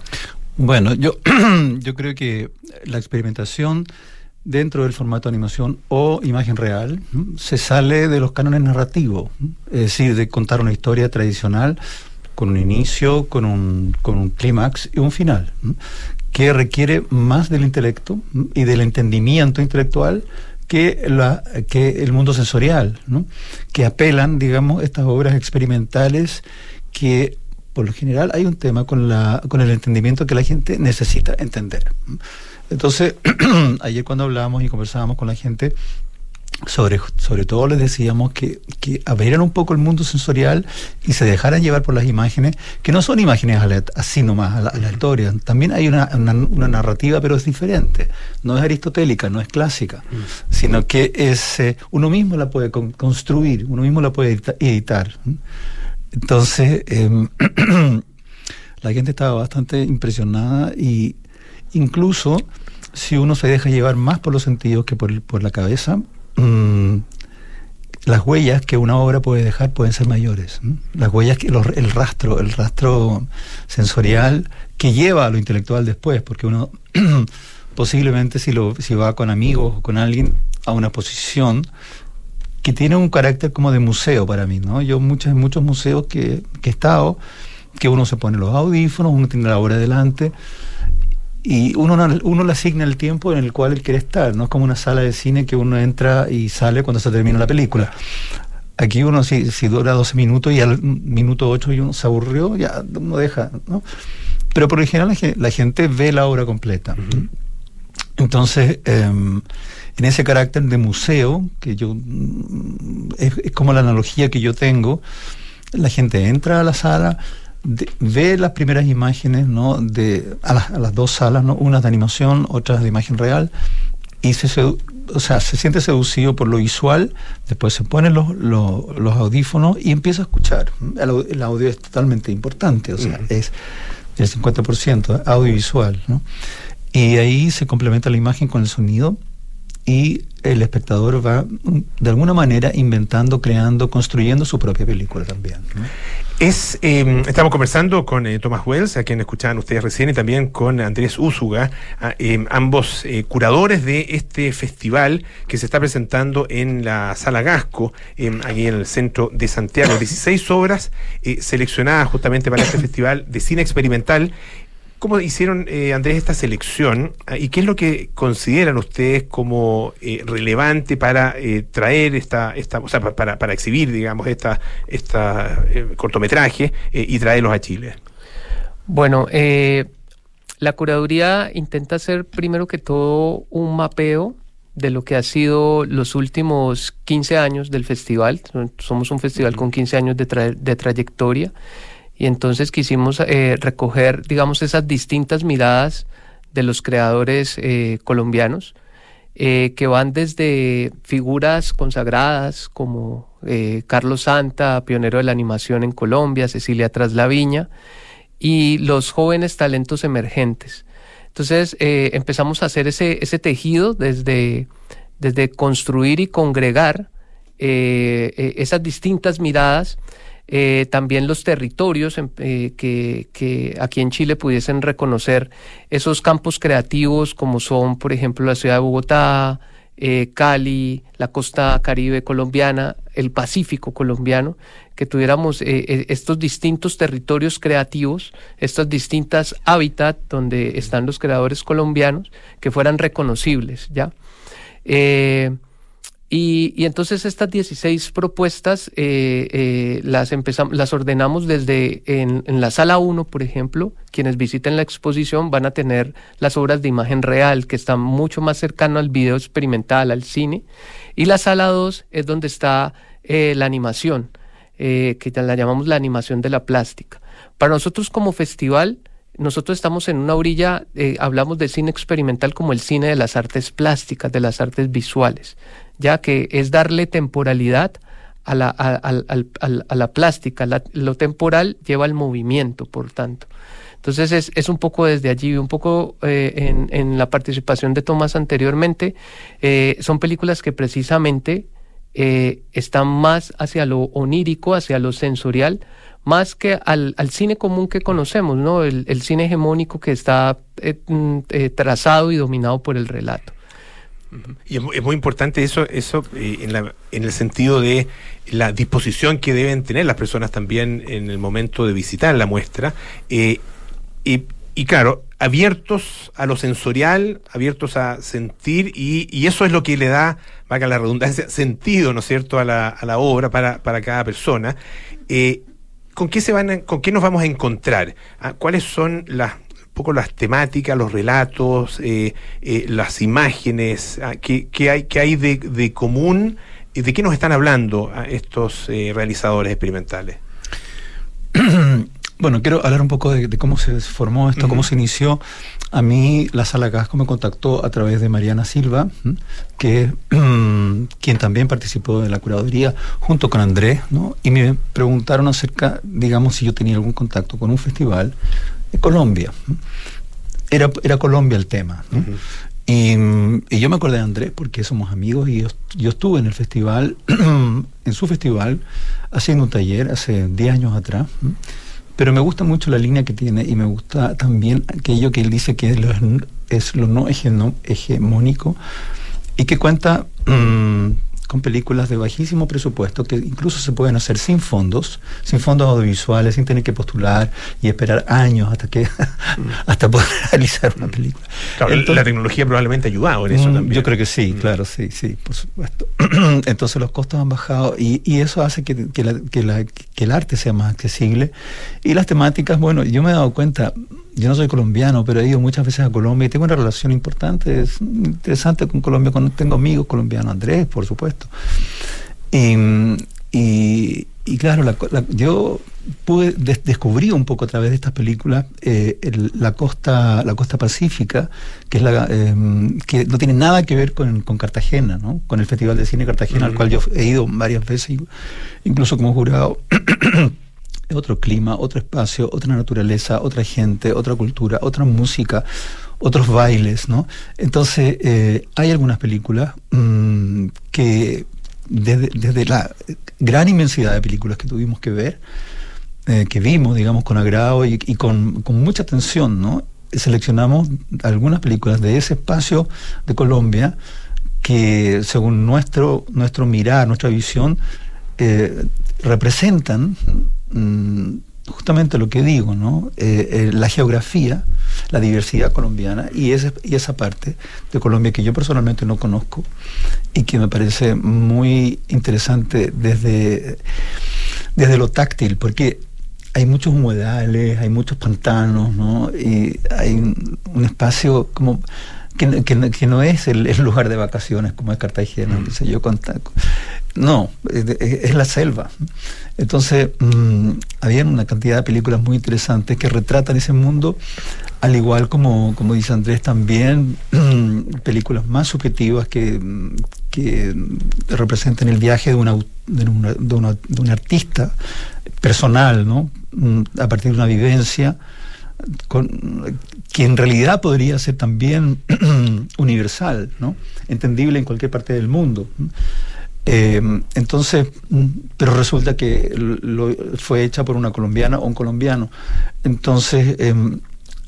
Bueno, yo, *clears throat* yo creo que la experimentación dentro del formato de animación o imagen real se sale de los cánones narrativos, es decir, de contar una historia tradicional con un inicio, con un, con un clímax y un final que requiere más del intelecto y del entendimiento intelectual que, la, que el mundo sensorial, que apelan, digamos, estas obras experimentales que por lo general hay un tema con, la, con el entendimiento que la gente necesita entender. Entonces, *clears throat* ayer cuando hablábamos y conversábamos con la gente, sobre, sobre todo les decíamos que, que abrieran un poco el mundo sensorial y se dejaran llevar por las imágenes, que no son imágenes así nomás, aleatorias. También hay una, una, narrativa, pero es diferente. No es aristotélica, no es clásica, mm. sino que es eh, uno mismo la puede construir, uno mismo la puede editar. Entonces, em, *clears throat* la gente estaba bastante impresionada y incluso si uno se deja llevar más por los sentidos que por, por la cabeza, Mm, las huellas que una obra puede dejar pueden ser mayores. Las huellas, que, el rastro, el rastro sensorial que lleva a lo intelectual después, porque uno *clears throat* posiblemente si, lo, si va con amigos o con alguien a una posición que tiene un carácter como de museo para mí, ¿no? Yo muchos, muchos museos que, que he estado, que uno se pone los audífonos, uno tiene la obra delante, y uno, uno le asigna el tiempo en el cual él quiere estar, no es como una sala de cine que uno entra y sale cuando se termina la película. Aquí uno si, si dura 12 minutos y al minuto 8 y uno se aburrió, ya uno deja, ¿no? Pero por lo general la, gente ve la obra completa. Entonces, em, en ese carácter de museo, que yo es como la analogía que yo tengo, la gente entra a la sala, ve las primeras imágenes ¿no? de, a, las dos salas, ¿no? unas de animación, otras de imagen real, y se, o sea, se siente seducido por lo visual, después se ponen los, los, audífonos y empieza a escuchar. El, audio es totalmente importante, o sea, es el 50% audiovisual. ¿no? Y ahí se complementa la imagen con el sonido y el espectador va de alguna manera inventando, creando, construyendo su propia película también.
Es, em, estamos conversando con eh, Thomas Wells, a quien escuchaban ustedes recién, y también con Andrés Úsuga, em, ambos eh, curadores de este festival que se está presentando en la Sala Gasco, em, aquí en el centro de Santiago. *coughs* 16 obras eh, seleccionadas justamente para este festival de cine experimental ¿Cómo hicieron, eh, Andrés, esta selección ah, y qué es lo que consideran ustedes como eh, relevante para eh, traer esta, esta o sea, para, para exhibir, digamos, esta, esta cortometraje y traerlos a Chile?
Bueno, la curaduría intenta hacer primero que todo un mapeo de lo que ha sido los últimos 15 años del festival. Somos un festival con 15 años de, de trayectoria y entonces quisimos eh, recoger, digamos, esas distintas miradas de los creadores eh, colombianos, eh, que van desde figuras consagradas como Carlos Santa, pionero de la animación en Colombia, Cecilia Traslaviña, y los jóvenes talentos emergentes. Entonces empezamos a hacer ese, ese tejido desde, desde construir y congregar esas distintas miradas eh, también los territorios eh, que, aquí en Chile pudiesen reconocer esos campos creativos como son, por ejemplo, la ciudad de Bogotá, eh, Cali, la costa caribe colombiana, el Pacífico colombiano, que tuviéramos estos distintos territorios creativos, estas distintas hábitats donde están los creadores colombianos, que fueran reconocibles, ¿ya? Y, entonces estas 16 propuestas eh, eh, las, empezamos, las ordenamos desde en, la sala 1, por ejemplo, quienes visiten la exposición van a tener las obras de imagen real, que están mucho más cercano al video experimental, al cine. Y la sala 2 es donde está eh, la animación, que la llamamos la animación de la plástica. Para nosotros como festival, nosotros estamos en una orilla, hablamos de cine experimental como el cine de las artes plásticas, de las artes visuales ya que es darle temporalidad a la, a, la plástica. lo temporal lleva al movimiento, por tanto. Entonces es, es un poco desde allí, un poco eh, en, en, la participación de Tomás anteriormente, eh, son películas que precisamente eh, están más hacia lo onírico, hacia lo sensorial, más que al, al cine común que conocemos, ¿no? El, el cine hegemónico que está mm, trazado y dominado por el relato.
Y es, muy importante eso, eso eh, en, la, en el sentido de la disposición que deben tener las personas también en el momento de visitar la muestra. Eh, y, y claro, abiertos a lo sensorial, abiertos a sentir, y, eso es lo que le da, valga la redundancia, sentido, ¿no es cierto?, a la, a la obra para, para cada persona. Eh, ¿con, qué se van ¿Con qué nos vamos a encontrar? Ah, ¿Cuáles son las poco las temáticas, los relatos, eh, eh, las imágenes, ah, ¿qué, hay, qué hay de, de común? ¿De qué nos están hablando ah, estos realizadores experimentales? *clears throat*
Bueno, quiero hablar un poco de, cómo se formó esto, cómo se inició. A mí la sala Casco me contactó a través de Mariana Silva, que *clears throat* quien también participó de la curaduría junto con Andrés, ¿no? y me preguntaron acerca, digamos, si yo tenía algún contacto con un festival Colombia. Era, era Colombia el tema. y, yo me acordé de Andrés porque somos amigos y yo, estuve en el festival, *clears throat* en su festival, haciendo un taller hace 10 años atrás. Pero me gusta mucho la línea que tiene y me gusta también aquello que él dice que es lo, no hegemónico y que cuenta *clears throat* con películas de bajísimo presupuesto que incluso se pueden hacer sin fondos, sin fondos audiovisuales, sin tener que postular y esperar años hasta que *laughs* hasta poder *laughs* realizar una película.
la tecnología probablemente ha ayudado en eso mm, también.
Yo creo que sí, mm. claro, sí, sí, por supuesto. *clears throat* Entonces los costos han bajado y, eso hace que, que el arte sea más accesible. Y las temáticas, bueno, yo me he dado cuenta, yo no soy colombiano, pero he ido muchas veces a Colombia y tengo una relación importante, es interesante con Colombia, tengo amigos colombianos, Andrés, por supuesto. Y, claro, yo pude descubrí un poco a través de estas películas eh, la costa la costa pacífica que es la em, que no tiene nada que ver con, Cartagena ¿no? con el festival de cine Cartagena al cual yo he ido varias veces incluso como jurado *coughs* otro clima, otro espacio, otra naturaleza, otra gente, otra cultura, otra música, otros bailes, ¿no? Entonces, eh, hay algunas películas mm, que desde, la gran inmensidad de películas que tuvimos que ver, eh, que vimos, digamos, con agrado y, con, mucha atención, ¿no? Seleccionamos algunas películas de ese espacio de Colombia que, según nuestro, nuestro mirar, nuestra visión, eh, representan mm, justamente lo que digo, ¿no? Eh, eh, la geografía, la diversidad colombiana y, y esa parte de Colombia que yo personalmente no conozco y que me parece muy interesante desde, desde lo táctil, porque hay muchos humedales, hay muchos pantanos, ¿no? Y hay un espacio como que, no es el, lugar de vacaciones como es Cartagena, mm. yo, no, es, la selva. Entonces, mm, había una cantidad de películas muy interesantes que retratan ese mundo, al igual como, como dice Andrés también, películas más subjetivas que, que representan el viaje de, una, de, una, de, un artista personal, ¿no? Mm, a partir de una vivencia con, que en realidad podría ser también *clears throat* universal, ¿no? entendible en cualquier parte del mundo. Eh, entonces, pero resulta que lo, fue hecha por una colombiana o un colombiano. Entonces, em,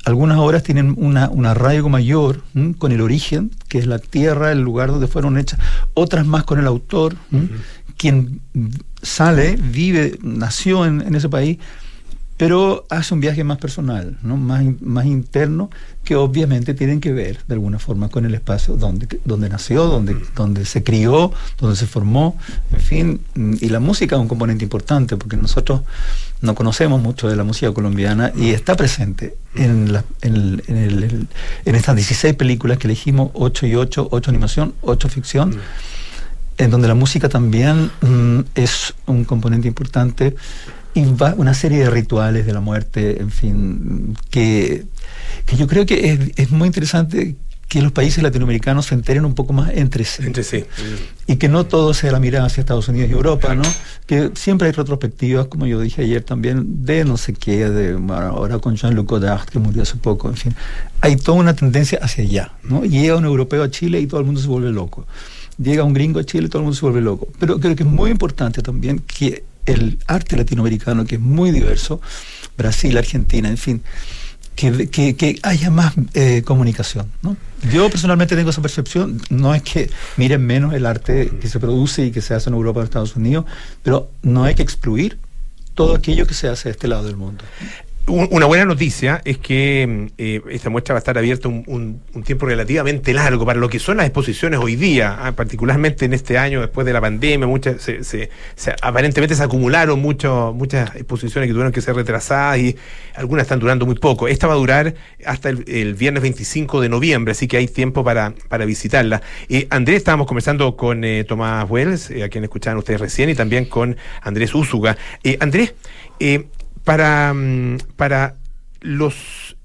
algunas obras tienen una, un arraigo mayor con el origen, que es la tierra, el lugar donde fueron hechas, otras más con el autor, quien sale, vive, nació en ese país, pero hace un viaje más personal, ¿no? más, más interno, que obviamente tienen que ver de alguna forma con el espacio donde, donde nació, donde, donde se crió, donde se formó, en fin, y la música es un componente importante, porque nosotros no conocemos mucho de la música colombiana y está presente en, en, en estas 16 películas que elegimos, 8 y 8, 8 animación, 8 ficción. en donde la música también mm, es un componente importante y una serie de rituales de la muerte, en fin, que, que yo creo que es, muy interesante que los países latinoamericanos se enteren un poco más entre sí.
Entre sí.
Y que no todo sea la mirada hacia Estados Unidos y Europa, ¿no? Que siempre hay retrospectivas, como yo dije ayer también, de no sé qué, de ahora con Jean-Luc Godard, que murió hace poco, en fin. Hay toda una tendencia hacia allá, ¿no? llega un europeo a Chile y todo el mundo se vuelve loco. Llega un gringo a Chile y todo el mundo se vuelve loco. Pero creo que es muy importante también que el arte latinoamericano, que es muy diverso, Brasil, Argentina, en fin, que, que, haya más eh, comunicación. ¿no? Yo personalmente tengo esa percepción, no es que miren menos el arte que se produce y que se hace en Europa o en Estados Unidos, pero no hay que excluir todo aquello que se hace de este lado del mundo.
Una buena noticia es que mm, eh, esta muestra va a estar abierta un, tiempo relativamente largo para lo que son las exposiciones hoy día, ah, particularmente en este año después de la pandemia, muchas se, aparentemente se acumularon muchas exposiciones que tuvieron que ser retrasadas y algunas están durando muy poco. Esta va a durar hasta el, viernes 25 de noviembre, así que hay tiempo para, para visitarla. Eh, Andrés, estábamos conversando con eh, Tomás Wells, a quien escuchaban ustedes recién, y también con Andrés Úsuga. Andrés, para, mm, para los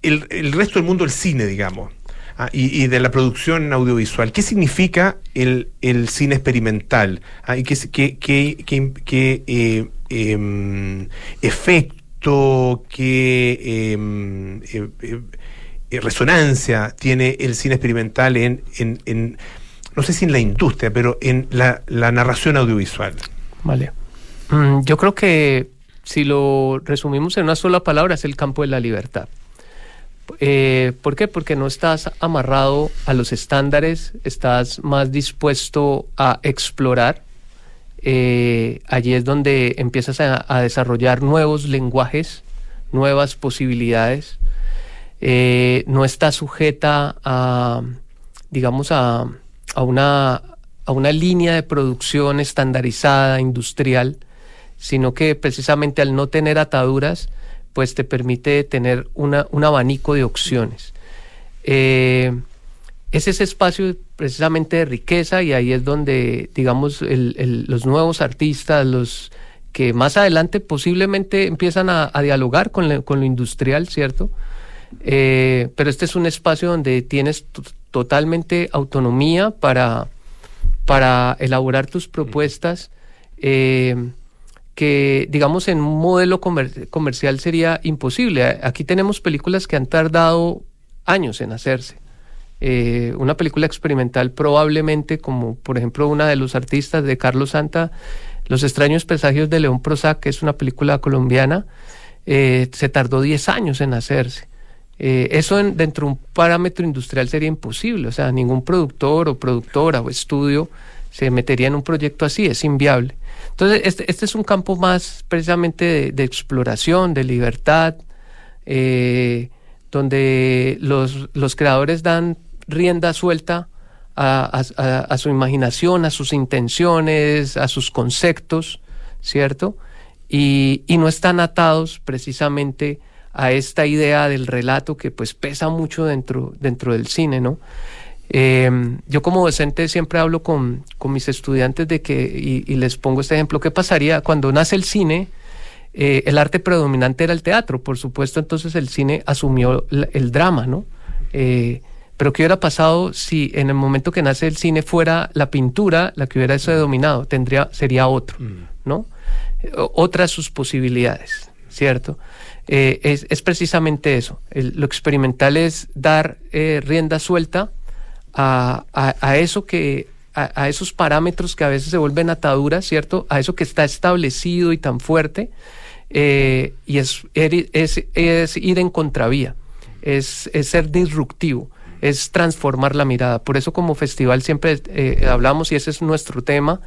el, resto del mundo del cine, digamos, ah, y, de la producción audiovisual. ¿Qué significa el, cine experimental? Ah, ¿Y qué, qué, eh, em, efecto, qué em, eh, eh, resonancia tiene el cine experimental en, en, no sé si en la industria, pero en la, la narración audiovisual?
Vale. Mm, yo creo que si lo resumimos en una sola palabra, es el campo de la libertad. Eh, ¿Por qué? Porque no estás amarrado a los estándares, estás más dispuesto a explorar. Eh, allí es donde empiezas a, desarrollar nuevos lenguajes, nuevas posibilidades. Eh, no estás sujeta a, digamos, a, a, una, a una línea de producción estandarizada, industrial, sino que precisamente al no tener ataduras, pues te permite tener una, un abanico de opciones. Eh, es ese espacio precisamente de riqueza y ahí es donde, digamos, los nuevos artistas, los que más adelante posiblemente empiezan a, dialogar con, lo industrial, ¿cierto? Eh, pero este es un espacio donde tienes totalmente autonomía para, para elaborar tus propuestas. Eh, que digamos en un modelo comercial sería imposible. Aquí tenemos películas que han tardado años en hacerse. Eh, una película experimental probablemente como por ejemplo una de los artistas de Carlos Santa, Los extraños presagios de León Prozac, que es una película colombiana, eh, se tardó 10 años en hacerse. Eh, eso dentro de un parámetro industrial sería imposible, o sea, ningún productor o productora o estudio se metería en un proyecto así, es inviable. Entonces, este, este, es un campo más precisamente de, exploración, de libertad, eh, donde los, los, creadores dan rienda suelta a, su imaginación, a sus intenciones, a sus conceptos, ¿cierto? Y, y no están atados precisamente a esta idea del relato que pues pesa mucho dentro, dentro del cine, ¿no? Em, yo como docente siempre hablo con, mis estudiantes de que, y, les pongo este ejemplo, ¿qué pasaría cuando nace el cine? Eh, el arte predominante era el teatro, por supuesto, entonces el cine asumió el, drama, ¿no? Eh, pero ¿qué hubiera pasado si en el momento que nace el cine fuera la pintura la que hubiera eso dominado? Tendría, sería otro, mm. ¿no? otras sus posibilidades, ¿cierto? Eh, es, precisamente eso. lo experimental es dar rienda suelta a, eso que, a, esos parámetros que a veces se vuelven ataduras, ¿cierto? A eso que está establecido y tan fuerte, eh, y es, es, ir en contravía, es, ser disruptivo, es transformar la mirada. Por eso como festival siempre eh, hablamos, y ese es nuestro tema,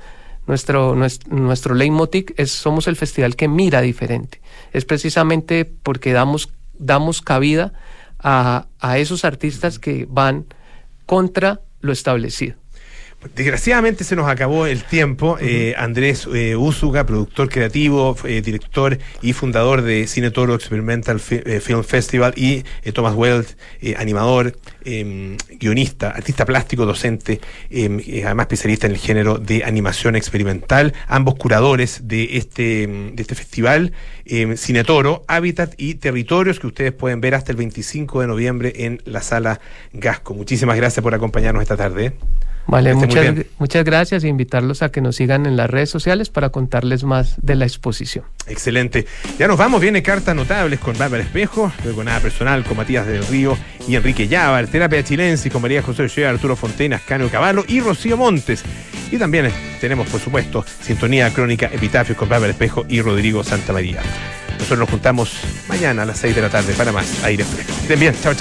nuestro, nuestro, nuestro leitmotiv, es somos el festival que mira diferente. Es precisamente porque damos, damos cabida a, a esos artistas que van contra lo establecido.
Desgraciadamente se nos acabó el tiempo. Eh, Andrés eh, Úsuga, productor creativo, eh, director y fundador de Cine Toro Experimental Film Festival, y Thomas Wells, animador, em, guionista, artista plástico, docente, em, además especialista en el género de animación experimental, ambos curadores de este, de este festival, em, Cine Toro, Hábitat y Territorios, que ustedes pueden ver hasta el 25 de noviembre en la sala Gasco. Muchísimas gracias por acompañarnos esta tarde.
Vale, muchas, muchas gracias e invitarlos a que nos sigan en las redes sociales para contarles más de la exposición.
Excelente. Ya nos vamos, viene cartas notables con Bárbara Espejo, luego nada personal con Matías del Río y Enrique Llávar, terapia chilense con María José Ochoa, Arturo Fontenas, Cano Caballo y Rocío Montes. Y también tenemos, por supuesto, sintonía crónica Epitafios con Bárbara Espejo y Rodrigo Santa María. Nosotros nos juntamos mañana a las 6 de la tarde para más aire fresco. Estén bien, chao, chao.